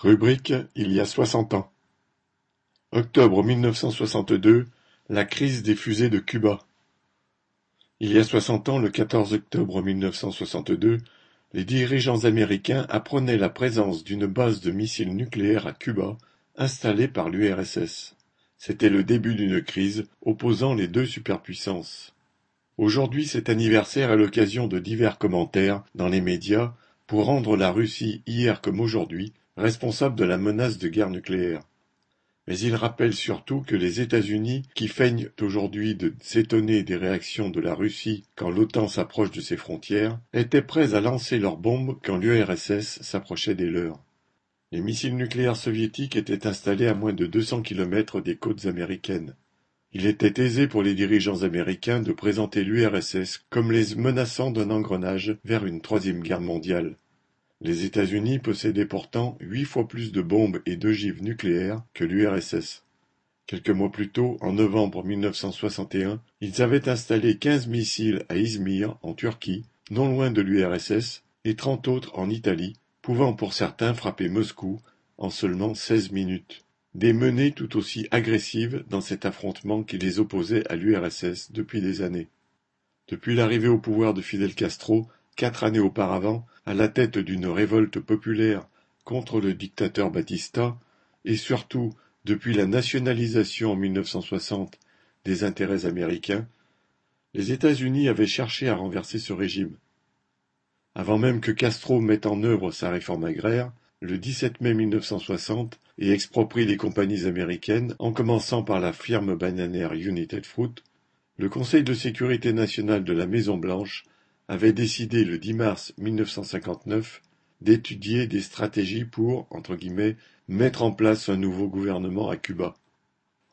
Rubrique Il y a soixante ans. Octobre mille neuf cent soixante-deux, la crise des fusées de Cuba. Il y a soixante ans, le 14 octobre mille neuf cent soixante-deux, les dirigeants américains apprenaient la présence d'une base de missiles nucléaires à Cuba, installée par l'URSS. C'était le début d'une crise opposant les deux superpuissances. Aujourd'hui, cet anniversaire est l'occasion de divers commentaires dans les médias pour rendre la Russie, hier comme aujourd'hui, responsable de la menace de guerre nucléaire. Mais il rappelle surtout que les États-Unis, qui feignent aujourd'hui de s'étonner des réactions de la Russie quand l'OTAN s'approche de ses frontières, étaient prêts à lancer leurs bombes quand l'URSS s'approchait des leurs. Les missiles nucléaires soviétiques étaient installés à moins de 200 kilomètres des côtes américaines. Il était aisé pour les dirigeants américains de présenter l'URSS comme les menaçant d'un engrenage vers une troisième guerre mondiale. Les États-Unis possédaient pourtant huit fois plus de bombes et d'ogives nucléaires que l'URSS. Quelques mois plus tôt, en novembre 1961, ils avaient installé quinze missiles à Izmir, en Turquie, non loin de l'URSS, et trente autres en Italie, pouvant pour certains frapper Moscou en seulement seize minutes. Des menées tout aussi agressives dans cet affrontement qui les opposait à l'URSS depuis des années. Depuis l'arrivée au pouvoir de Fidel Castro, quatre années auparavant, à la tête d'une révolte populaire contre le dictateur Batista, et surtout depuis la nationalisation en 1960 des intérêts américains, les États-Unis avaient cherché à renverser ce régime. Avant même que Castro mette en œuvre sa réforme agraire, le 17 mai 1960, et exproprie les compagnies américaines, en commençant par la firme bananière United Fruit, le Conseil de sécurité nationale de la Maison-Blanche avait décidé le 10 mars 1959 d'étudier des stratégies pour entre guillemets, mettre en place un nouveau gouvernement à Cuba.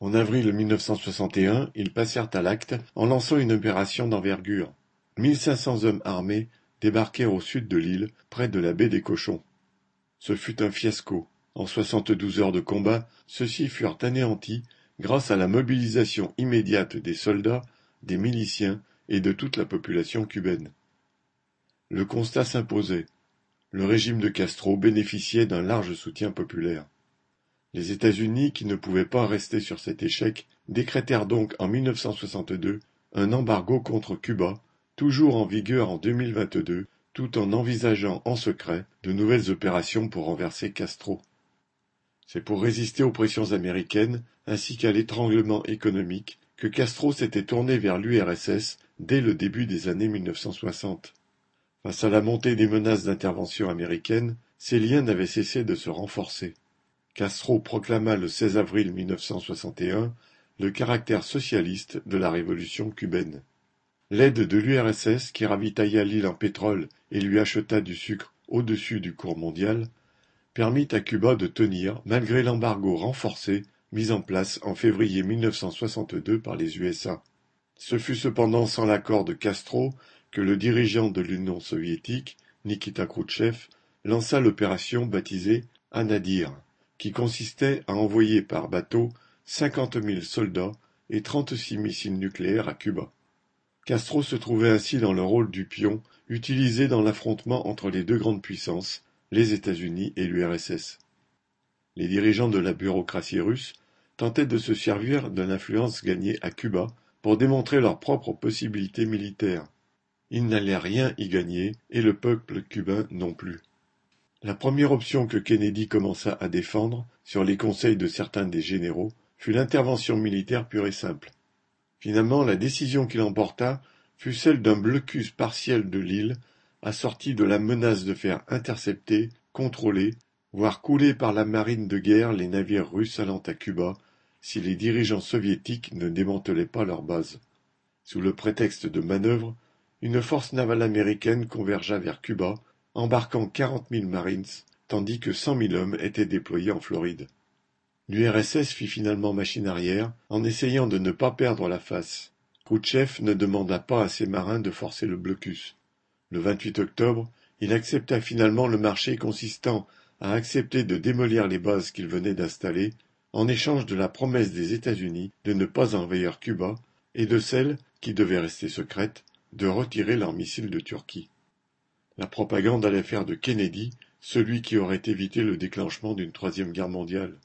En avril 1961, ils passèrent à l'acte en lançant une opération d'envergure. 1500 hommes armés débarquèrent au sud de l'île, près de la baie des Cochons. Ce fut un fiasco. En 72 heures de combat, ceux-ci furent anéantis grâce à la mobilisation immédiate des soldats, des miliciens et de toute la population cubaine. Le constat s'imposait. Le régime de Castro bénéficiait d'un large soutien populaire. Les États-Unis, qui ne pouvaient pas rester sur cet échec, décrétèrent donc en 1962 un embargo contre Cuba, toujours en vigueur en 2022, tout en envisageant en secret de nouvelles opérations pour renverser Castro. C'est pour résister aux pressions américaines ainsi qu'à l'étranglement économique que Castro s'était tourné vers l'URSS dès le début des années 1960. Face à la montée des menaces d'intervention américaine, ces liens n'avaient cessé de se renforcer. Castro proclama le 16 avril 1961 le caractère socialiste de la révolution cubaine. L'aide de l'URSS, qui ravitailla l'île en pétrole et lui acheta du sucre au-dessus du cours mondial, permit à Cuba de tenir malgré l'embargo renforcé mis en place en février 1962 par les USA. Ce fut cependant sans l'accord de Castro que le dirigeant de l'Union soviétique, Nikita Khrouchtchev, lança l'opération baptisée Anadir, qui consistait à envoyer par bateau cinquante mille soldats et trente-six missiles nucléaires à Cuba. Castro se trouvait ainsi dans le rôle du pion utilisé dans l'affrontement entre les deux grandes puissances, les États-Unis et l'URSS. Les dirigeants de la bureaucratie russe tentaient de se servir de l'influence gagnée à Cuba pour démontrer leurs propres possibilités militaires. Il n'allait rien y gagner, et le peuple cubain non plus. La première option que Kennedy commença à défendre, sur les conseils de certains des généraux, fut l'intervention militaire pure et simple. Finalement, la décision qu'il emporta fut celle d'un blocus partiel de l'île, assorti de la menace de faire intercepter, contrôler, voire couler par la marine de guerre les navires russes allant à Cuba, si les dirigeants soviétiques ne démantelaient pas leur base. Sous le prétexte de manœuvres, une force navale américaine convergea vers Cuba, embarquant quarante mille marines, tandis que cent mille hommes étaient déployés en Floride. L'URSS fit finalement machine arrière, en essayant de ne pas perdre la face. Khrouchtchev ne demanda pas à ses marins de forcer le blocus. Le 28 octobre, il accepta finalement le marché consistant à accepter de démolir les bases qu'il venait d'installer, en échange de la promesse des États-Unis de ne pas envahir Cuba et de celle, qui devait rester secrète, de retirer leurs missiles de Turquie. La propagande allait faire de Kennedy celui qui aurait évité le déclenchement d'une troisième guerre mondiale.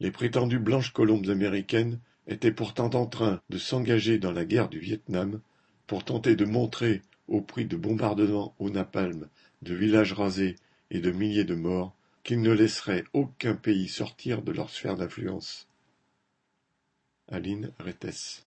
Les prétendues blanches colombes américaines étaient pourtant en train de s'engager dans la guerre du Vietnam pour tenter de montrer, au prix de bombardements au napalm, de villages rasés et de milliers de morts, qu'ils ne laisseraient aucun pays sortir de leur sphère d'influence. Aline Rettes